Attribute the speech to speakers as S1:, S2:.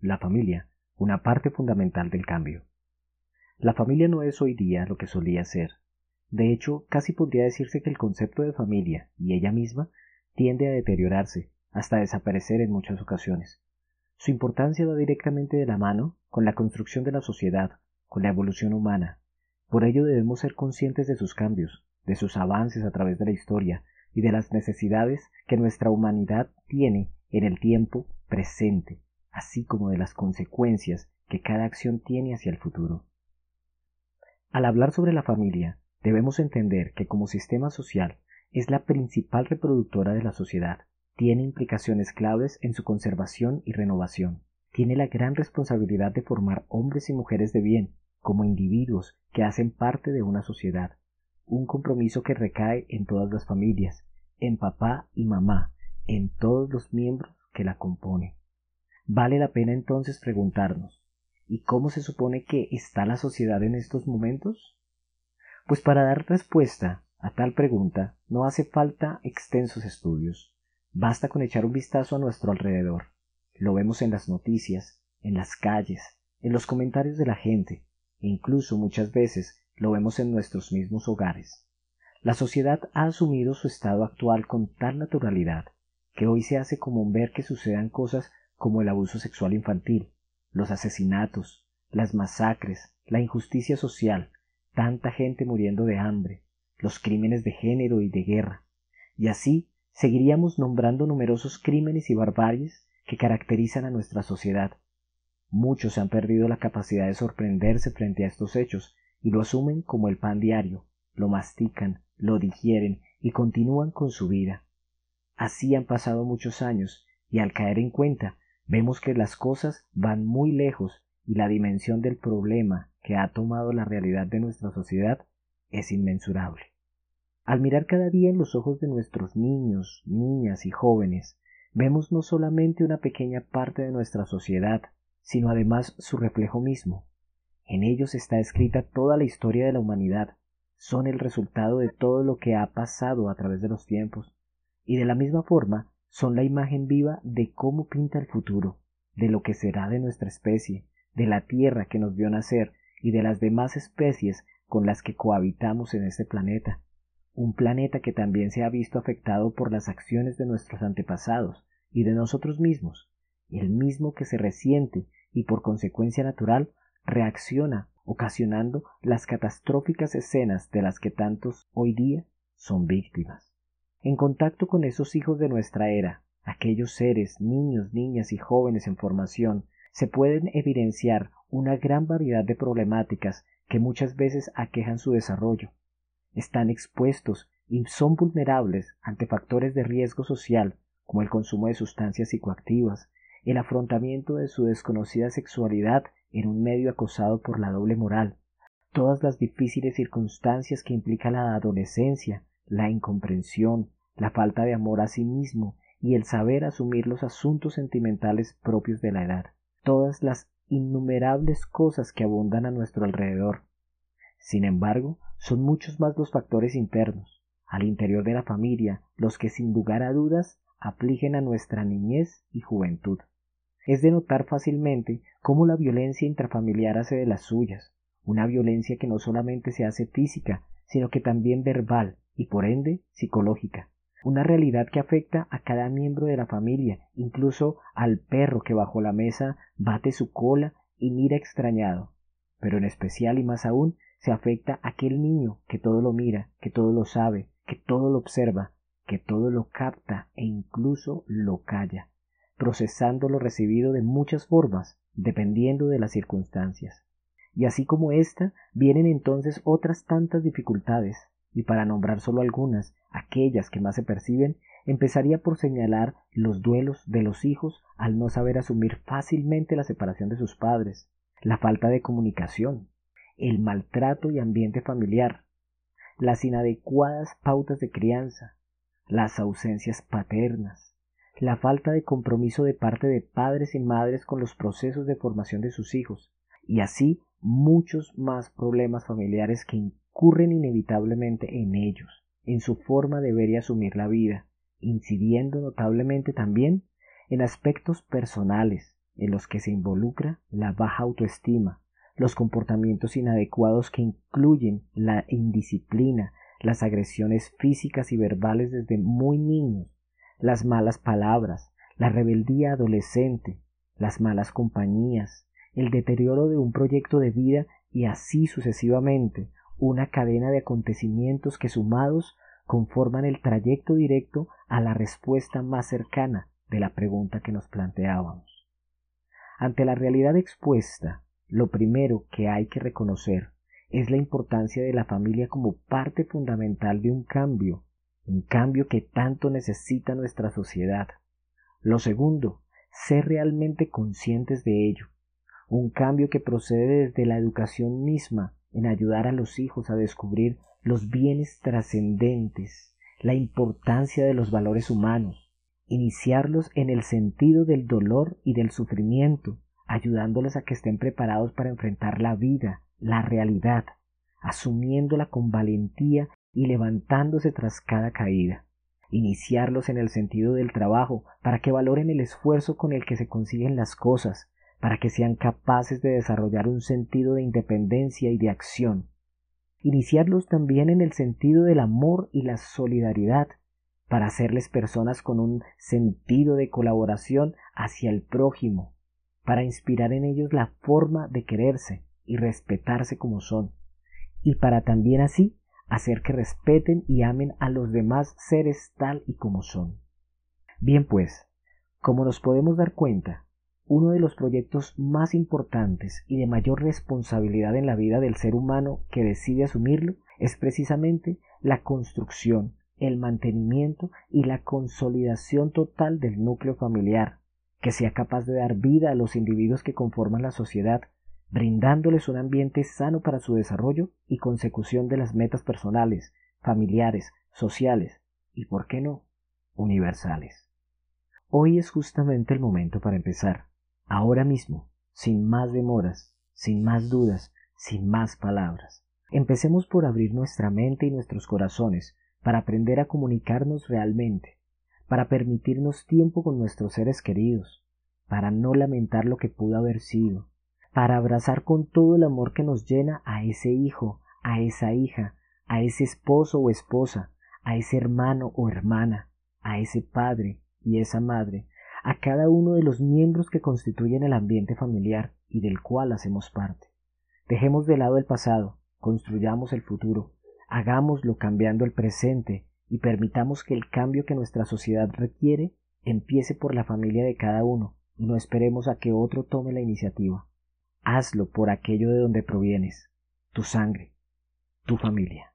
S1: la familia, una parte fundamental del cambio. La familia no es hoy día lo que solía ser. De hecho, casi podría decirse que el concepto de familia y ella misma tiende a deteriorarse, hasta desaparecer en muchas ocasiones. Su importancia va directamente de la mano con la construcción de la sociedad, con la evolución humana. Por ello debemos ser conscientes de sus cambios, de sus avances a través de la historia y de las necesidades que nuestra humanidad tiene en el tiempo presente, así como de las consecuencias que cada acción tiene hacia el futuro. Al hablar sobre la familia, debemos entender que como sistema social es la principal reproductora de la sociedad, tiene implicaciones claves en su conservación y renovación. Tiene la gran responsabilidad de formar hombres y mujeres de bien, como individuos que hacen parte de una sociedad, un compromiso que recae en todas las familias, en papá y mamá, en todos los miembros que la componen. Vale la pena entonces preguntarnos, ¿y cómo se supone que está la sociedad en estos momentos? Pues para dar respuesta a tal pregunta no hace falta extensos estudios. Basta con echar un vistazo a nuestro alrededor. Lo vemos en las noticias, en las calles, en los comentarios de la gente, e incluso muchas veces lo vemos en nuestros mismos hogares. La sociedad ha asumido su estado actual con tal naturalidad que hoy se hace común ver que sucedan cosas como el abuso sexual infantil, los asesinatos, las masacres, la injusticia social, tanta gente muriendo de hambre, los crímenes de género y de guerra, y así seguiríamos nombrando numerosos crímenes y barbaries que caracterizan a nuestra sociedad. Muchos han perdido la capacidad de sorprenderse frente a estos hechos y lo asumen como el pan diario, lo mastican, lo digieren y continúan con su vida. Así han pasado muchos años y al caer en cuenta vemos que las cosas van muy lejos y la dimensión del problema que ha tomado la realidad de nuestra sociedad es inmensurable. Al mirar cada día en los ojos de nuestros niños, niñas y jóvenes, vemos no solamente una pequeña parte de nuestra sociedad, sino además su reflejo mismo. En ellos está escrita toda la historia de la humanidad, son el resultado de todo lo que ha pasado a través de los tiempos, y de la misma forma son la imagen viva de cómo pinta el futuro, de lo que será de nuestra especie, de la tierra que nos vio nacer y de las demás especies con las que cohabitamos en este planeta un planeta que también se ha visto afectado por las acciones de nuestros antepasados y de nosotros mismos, el mismo que se resiente y por consecuencia natural reacciona ocasionando las catastróficas escenas de las que tantos hoy día son víctimas. En contacto con esos hijos de nuestra era, aquellos seres, niños, niñas y jóvenes en formación, se pueden evidenciar una gran variedad de problemáticas que muchas veces aquejan su desarrollo, están expuestos y son vulnerables ante factores de riesgo social como el consumo de sustancias psicoactivas, el afrontamiento de su desconocida sexualidad en un medio acosado por la doble moral, todas las difíciles circunstancias que implica la adolescencia, la incomprensión, la falta de amor a sí mismo y el saber asumir los asuntos sentimentales propios de la edad, todas las innumerables cosas que abundan a nuestro alrededor. Sin embargo, son muchos más los factores internos, al interior de la familia, los que sin lugar a dudas afligen a nuestra niñez y juventud. Es de notar fácilmente cómo la violencia intrafamiliar hace de las suyas, una violencia que no solamente se hace física, sino que también verbal y por ende psicológica, una realidad que afecta a cada miembro de la familia, incluso al perro que bajo la mesa bate su cola y mira extrañado, pero en especial y más aún se afecta a aquel niño que todo lo mira, que todo lo sabe, que todo lo observa, que todo lo capta e incluso lo calla, procesando lo recibido de muchas formas, dependiendo de las circunstancias. Y así como ésta, vienen entonces otras tantas dificultades, y para nombrar solo algunas, aquellas que más se perciben, empezaría por señalar los duelos de los hijos al no saber asumir fácilmente la separación de sus padres, la falta de comunicación, el maltrato y ambiente familiar, las inadecuadas pautas de crianza, las ausencias paternas, la falta de compromiso de parte de padres y madres con los procesos de formación de sus hijos, y así muchos más problemas familiares que incurren inevitablemente en ellos, en su forma de ver y asumir la vida, incidiendo notablemente también en aspectos personales, en los que se involucra la baja autoestima, los comportamientos inadecuados que incluyen la indisciplina, las agresiones físicas y verbales desde muy niños, las malas palabras, la rebeldía adolescente, las malas compañías, el deterioro de un proyecto de vida y así sucesivamente, una cadena de acontecimientos que sumados conforman el trayecto directo a la respuesta más cercana de la pregunta que nos planteábamos. Ante la realidad expuesta, lo primero que hay que reconocer es la importancia de la familia como parte fundamental de un cambio, un cambio que tanto necesita nuestra sociedad. Lo segundo, ser realmente conscientes de ello, un cambio que procede desde la educación misma en ayudar a los hijos a descubrir los bienes trascendentes, la importancia de los valores humanos, iniciarlos en el sentido del dolor y del sufrimiento, ayudándoles a que estén preparados para enfrentar la vida, la realidad, asumiéndola con valentía y levantándose tras cada caída. Iniciarlos en el sentido del trabajo, para que valoren el esfuerzo con el que se consiguen las cosas, para que sean capaces de desarrollar un sentido de independencia y de acción. Iniciarlos también en el sentido del amor y la solidaridad, para hacerles personas con un sentido de colaboración hacia el prójimo, para inspirar en ellos la forma de quererse y respetarse como son, y para también así hacer que respeten y amen a los demás seres tal y como son. Bien pues, como nos podemos dar cuenta, uno de los proyectos más importantes y de mayor responsabilidad en la vida del ser humano que decide asumirlo es precisamente la construcción, el mantenimiento y la consolidación total del núcleo familiar, que sea capaz de dar vida a los individuos que conforman la sociedad, brindándoles un ambiente sano para su desarrollo y consecución de las metas personales, familiares, sociales y, por qué no, universales. Hoy es justamente el momento para empezar, ahora mismo, sin más demoras, sin más dudas, sin más palabras. Empecemos por abrir nuestra mente y nuestros corazones para aprender a comunicarnos realmente, para permitirnos tiempo con nuestros seres queridos, para no lamentar lo que pudo haber sido, para abrazar con todo el amor que nos llena a ese hijo, a esa hija, a ese esposo o esposa, a ese hermano o hermana, a ese padre y esa madre, a cada uno de los miembros que constituyen el ambiente familiar y del cual hacemos parte. Dejemos de lado el pasado, construyamos el futuro, hagámoslo cambiando el presente y permitamos que el cambio que nuestra sociedad requiere empiece por la familia de cada uno y no esperemos a que otro tome la iniciativa. Hazlo por aquello de donde provienes, tu sangre, tu familia.